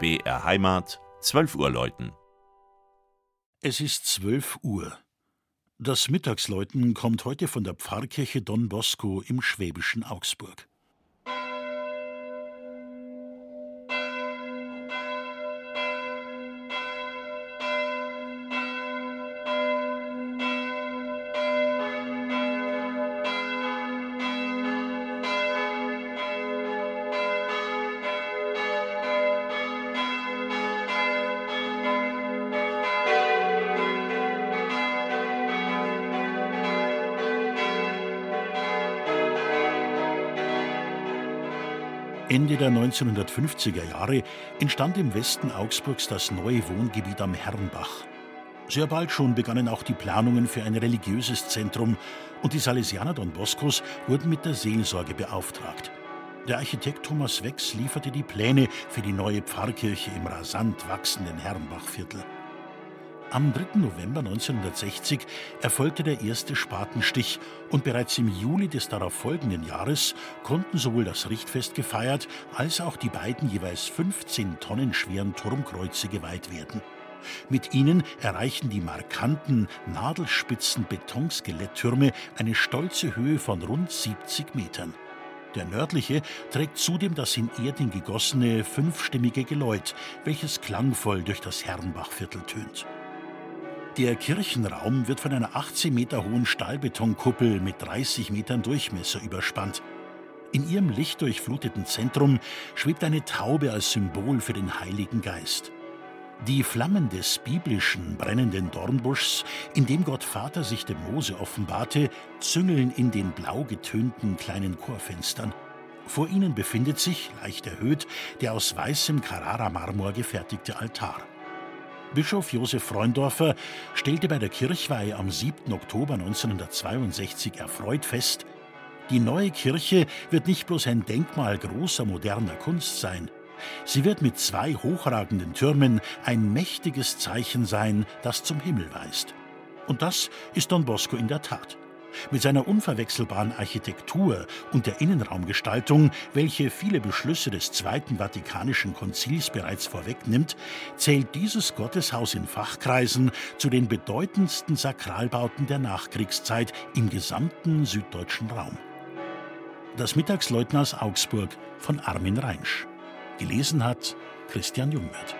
BR Heimat, 12 Uhr läuten. Es ist 12 Uhr. Das Mittagsläuten kommt heute von der Pfarrkirche Don Bosco im schwäbischen Augsburg. Ende der 1950er Jahre entstand im Westen Augsburgs das neue Wohngebiet am Herrenbach. Sehr bald schon begannen auch die Planungen für ein religiöses Zentrum und die Salesianer Don Boscos wurden mit der Seelsorge beauftragt. Der Architekt Thomas Wex lieferte die Pläne für die neue Pfarrkirche im rasant wachsenden Herrenbachviertel. Am 3. November 1960 erfolgte der erste Spatenstich und bereits im Juli des darauffolgenden Jahres konnten sowohl das Richtfest gefeiert als auch die beiden jeweils 15 Tonnen schweren Turmkreuze geweiht werden. Mit ihnen erreichen die markanten, nadelspitzen Betonskelettürme eine stolze Höhe von rund 70 Metern. Der nördliche trägt zudem das in Erding gegossene fünfstimmige Geläut, welches klangvoll durch das Herrenbachviertel tönt. Der Kirchenraum wird von einer 18 Meter hohen Stahlbetonkuppel mit 30 Metern Durchmesser überspannt. In ihrem lichtdurchfluteten Zentrum schwebt eine Taube als Symbol für den Heiligen Geist. Die Flammen des biblischen brennenden Dornbuschs, in dem Gott Vater sich dem Mose offenbarte, züngeln in den blau getönten kleinen Chorfenstern. Vor ihnen befindet sich, leicht erhöht, der aus weißem Carrara-Marmor gefertigte Altar. Bischof Josef Freundorfer stellte bei der Kirchweihe am 7. Oktober 1962 erfreut fest, die neue Kirche wird nicht bloß ein Denkmal großer moderner Kunst sein, sie wird mit zwei hochragenden Türmen ein mächtiges Zeichen sein, das zum Himmel weist. Und das ist Don Bosco in der Tat. Mit seiner unverwechselbaren Architektur und der Innenraumgestaltung, welche viele Beschlüsse des Zweiten Vatikanischen Konzils bereits vorwegnimmt, zählt dieses Gotteshaus in Fachkreisen zu den bedeutendsten Sakralbauten der Nachkriegszeit im gesamten süddeutschen Raum. Das Mittagsleutner aus Augsburg von Armin Reinsch. Gelesen hat Christian Jungwirth.